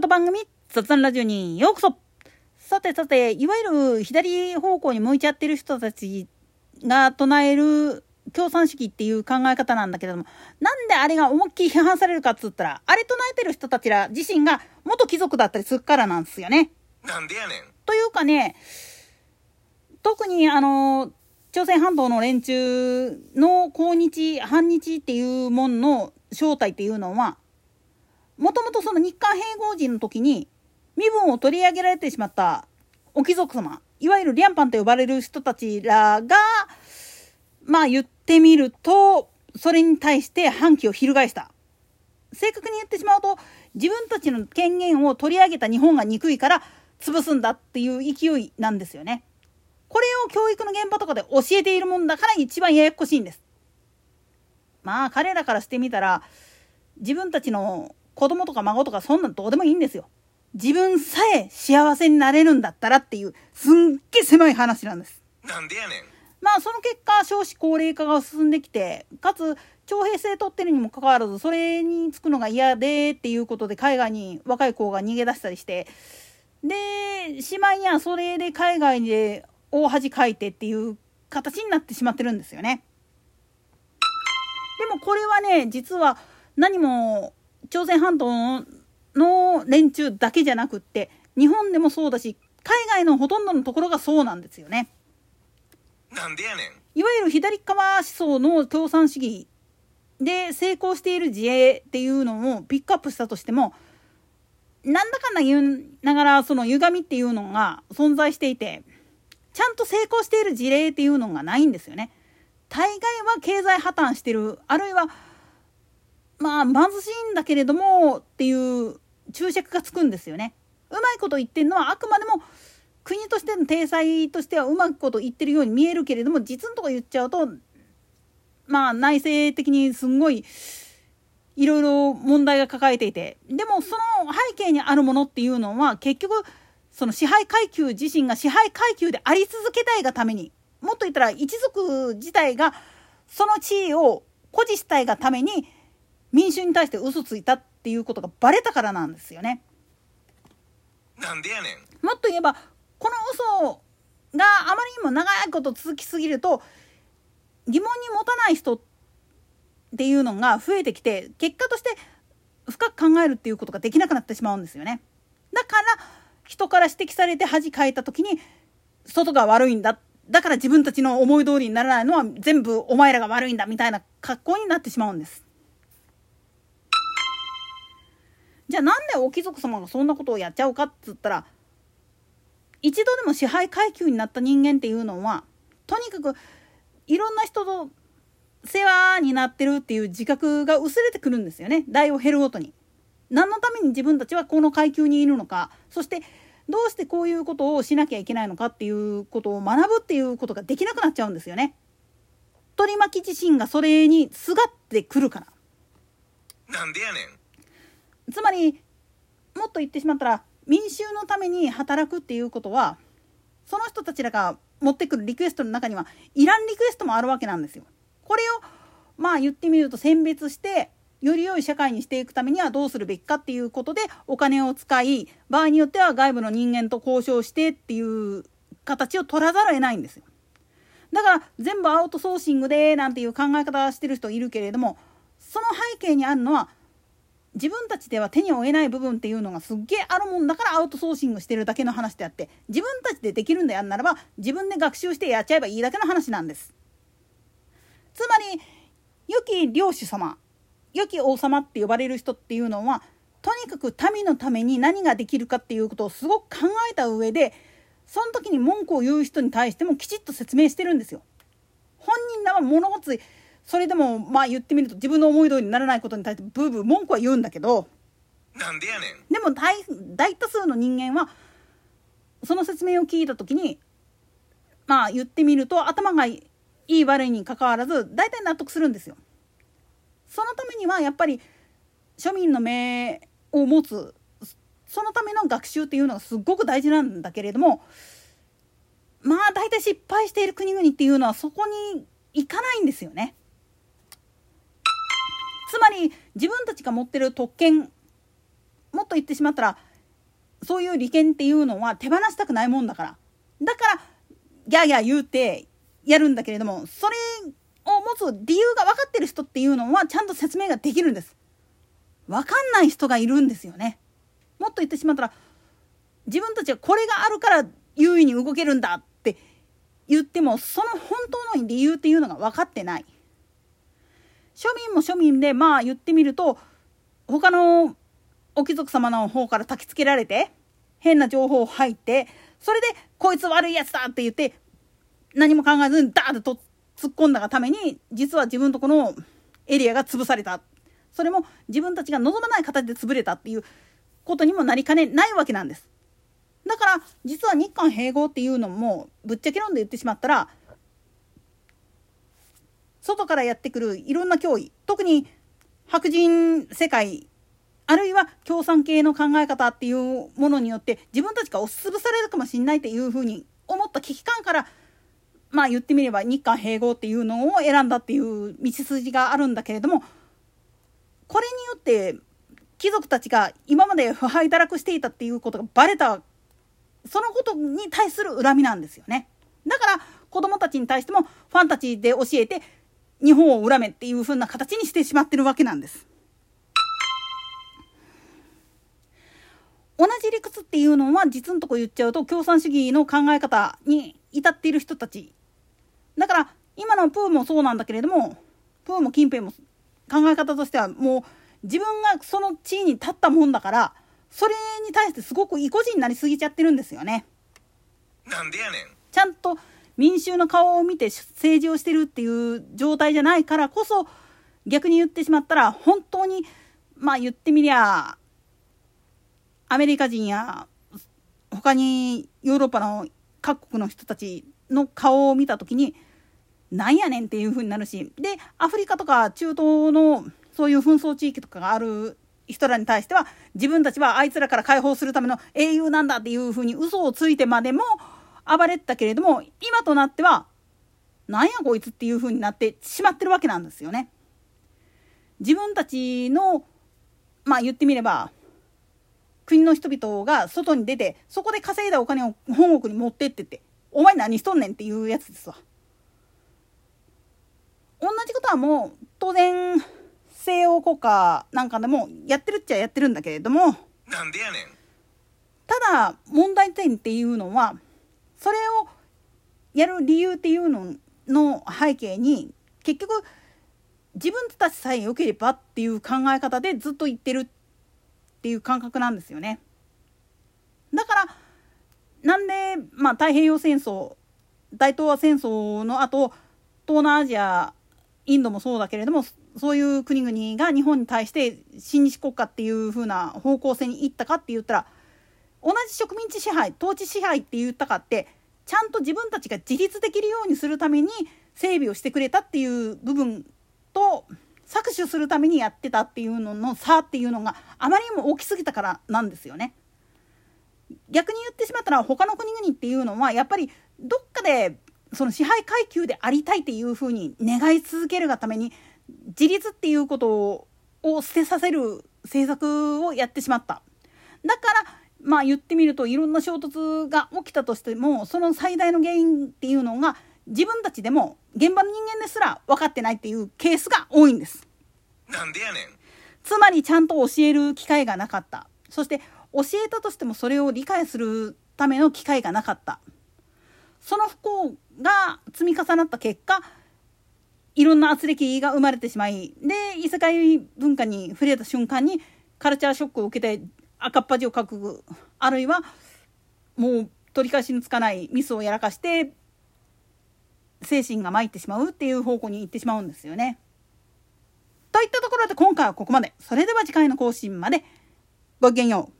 言番組雑談ラジオにようこそさてさて、いわゆる左方向に向いちゃってる人たちが唱える共産主義っていう考え方なんだけれども、なんであれが思いっきり批判されるかっつったら、あれ唱えてる人たちら自身が元貴族だったりするからなんですよね。なんでやねん。というかね、特にあの、朝鮮半島の連中の抗日、反日っていうもんの正体っていうのは、もともとその日韓併合時の時に身分を取り上げられてしまったお貴族様、いわゆるリャンパンと呼ばれる人たちらが、まあ言ってみると、それに対して反旗を翻した。正確に言ってしまうと、自分たちの権限を取り上げた日本が憎いから潰すんだっていう勢いなんですよね。これを教育の現場とかで教えているもんだから一番ややこしいんです。まあ彼らからしてみたら、自分たちの子供とか孫とかそんなんどうでもいいんですよ。自分さえ幸せになれるんだったらっていうすんげえ狭い話なんです。なんでやねん。まあその結果少子高齢化が進んできてかつ徴兵制取ってるにもかかわらずそれにつくのが嫌でっていうことで海外に若い子が逃げ出したりしてでしまいにはそれで海外で大恥かいてっていう形になってしまってるんですよね。でもこれはね実は何も朝鮮半島の連中だけじゃなくって日本でもそうだし海外のほとんどのところがそうなんですよね。なんでやねん。いわゆる左側思想の共産主義で成功している自衛っていうのをピックアップしたとしてもなんだかんだ言うながらその歪みっていうのが存在していてちゃんと成功している事例っていうのがないんですよね。大概は経済破綻してるあるいはまあ貧しいんだけれどもっていう注釈がつくんですよね。うまいこと言ってるのはあくまでも国としての体裁としてはうまくこと言ってるように見えるけれども実のとこ言っちゃうとまあ内政的にすんごいいろいろ問題が抱えていてでもその背景にあるものっていうのは結局その支配階級自身が支配階級であり続けたいがためにもっと言ったら一族自体がその地位を誇示したいがために民衆に対して嘘ついたっていうことがバレたからなんですよね。なんでやねん。もっと言えばこの嘘があまりにも長いこと続きすぎると疑問に持たない人っていうのが増えてきて結果として深く考えるっていうことができなくなってしまうんですよね。だから人から指摘されて恥かいた時に外が悪いんだだから自分たちの思い通りにならないのは全部お前らが悪いんだみたいな格好になってしまうんです。じゃあなんでお貴族様がそんなことをやっちゃうかっつったら一度でも支配階級になった人間っていうのはとにかくいろんな人と世話になってるっていう自覚が薄れてくるんですよね代を減るごとに。何のために自分たちはこの階級にいるのかそしてどうしてこういうことをしなきゃいけないのかっていうことを学ぶっていうことができなくなっちゃうんですよね。取り巻き自身がそれにすがってくるから。なんでやねん。つまりもっと言ってしまったら民衆のために働くっていうことはその人たちらが持ってくるリクエストの中にはいらんリクエストもあるわけなんですよ。これをまあ言ってみると選別してより良い社会にしていくためにはどうするべきかっていうことでお金を使い場合によっては外部の人間と交渉してっていう形を取らざるを得ないんですよ。だから全部アウトソーシングでなんていう考え方してる人いるけれどもその背景にあるのは自分たちでは手に負えない部分っていうのがすっげえあるもんだからアウトソーシングしてるだけの話であって自分たちでできるんでやんならば自分で学習してやっちゃえばいいだけの話なんです。つまり良き領主様良き王様って呼ばれる人っていうのはとにかく民のために何ができるかっていうことをすごく考えた上でその時に文句を言う人に対してもきちっと説明してるんですよ。本人らは物事それでもまあ言ってみると自分の思い通りにならないことに対してブーブー文句は言うんだけどなんでやねんでも大大多数の人間はその説明を聞いた時にまあ言ってみると頭がいい悪いにかかわらず大体納得するんですよ。そのためにはやっぱり庶民の目を持つそのための学習っていうのがすっごく大事なんだけれどもまあ大体失敗している国々っていうのはそこに行かないんですよね。つまり自分たちが持ってる特権もっと言ってしまったらそういう利権っていうのは手放したくないもんだから。だからギャーギャー言うてやるんだけれどもそれを持つ理由が分かってる人っていうのはちゃんと説明ができるんです。分かんない人がいるんですよね。もっと言ってしまったら自分たちはこれがあるから優位に動けるんだって言ってもその本当の理由っていうのが分かってない。庶民も庶民でまあ言ってみると他のお貴族様の方から焚きつけられて変な情報入ってそれでこいつ悪いやつだって言って何も考えずにダーッと突っ込んだがために実は自分とこのエリアが潰されたそれも自分たちが望まない形で潰れたっていうことにもなりかねないわけなんです。だから実は日韓併合っていうのもぶっちゃけ論で言ってしまったら外からやってくるいろんな脅威特に白人世界あるいは共産系の考え方っていうものによって自分たちが押しつぶされるかもしれないっていうふうに思った危機感からまあ言ってみれば日韓併合っていうのを選んだっていう道筋があるんだけれどもこれによって貴族たちが今まで腐敗堕落していたっていうことがバレたそのことに対する恨みなんですよね。だから子供たちに対してもファンタジーで教えて日本を恨めっていう風な形にしてしまってるわけなんです。同じ理屈っていうのは実のとこ言っちゃうと共産主義の考え方に至っている人たちだから今のプーもそうなんだけれどもプーも近辺も考え方としてはもう自分がその地位に立ったもんだからそれに対してすごく意固地になりすぎちゃってるんですよね。なんでやねん。ちゃんと民衆の顔を見て政治をしてるっていう状態じゃないからこそ逆に言ってしまったら本当にまあ言ってみりゃアメリカ人や他にヨーロッパの各国の人たちの顔を見た時になんやねんっていう風になるしでアフリカとか中東のそういう紛争地域とかがある人らに対しては自分たちはあいつらから解放するための英雄なんだっていう風に嘘をついてまでも暴れてたけれども今となってはなんやこいつっていう風になってしまってるわけなんですよね。自分たちのまあ言ってみれば国の人々が外に出てそこで稼いだお金を本国に持ってってってお前何しとんねんっていうやつですわ。同じことはもう当然西欧国家なんかでもやってるっちゃやってるんだけれどもなんでやねん。ただ問題点っていうのはそれをやる理由っていうのの背景に結局自分たちさえ良ければっていう考え方でずっと言ってるっていう感覚なんですよね。だからなんで、まあ、太平洋戦争大東亜戦争の後東南アジアインドもそうだけれどもそういう国々が日本に対して親日国家っていう風な方向性に行ったかって言ったら同じ植民地支配統治支配って言ったかってちゃんと自分たちが自立できるようにするために整備をしてくれたっていう部分と搾取するためにやってたっていうのの差っていうのがあまりにも大きすぎたからなんですよね。逆に言ってしまったら他の国々っていうのはやっぱりどっかでその支配階級でありたいっていうふうに願い続けるがために自立っていうことを捨てさせる政策をやってしまった。だからまあ言ってみるといろんな衝突が起きたとしてもその最大の原因っていうのが自分たちでも現場の人間ですら分かってないっていうケースが多いんです。なんでやねん。つまりちゃんと教える機会がなかったそして教えたとしてもそれを理解するための機会がなかったその不幸が積み重なった結果いろんな圧力が生まれてしまいで異世界文化に触れた瞬間にカルチャーショックを受けて赤っ恥をかくあるいはもう取り返しのつかないミスをやらかして精神が参ってしまうっていう方向に行ってしまうんですよね。といったところで今回はここまで。それでは次回の更新までごきげんよう。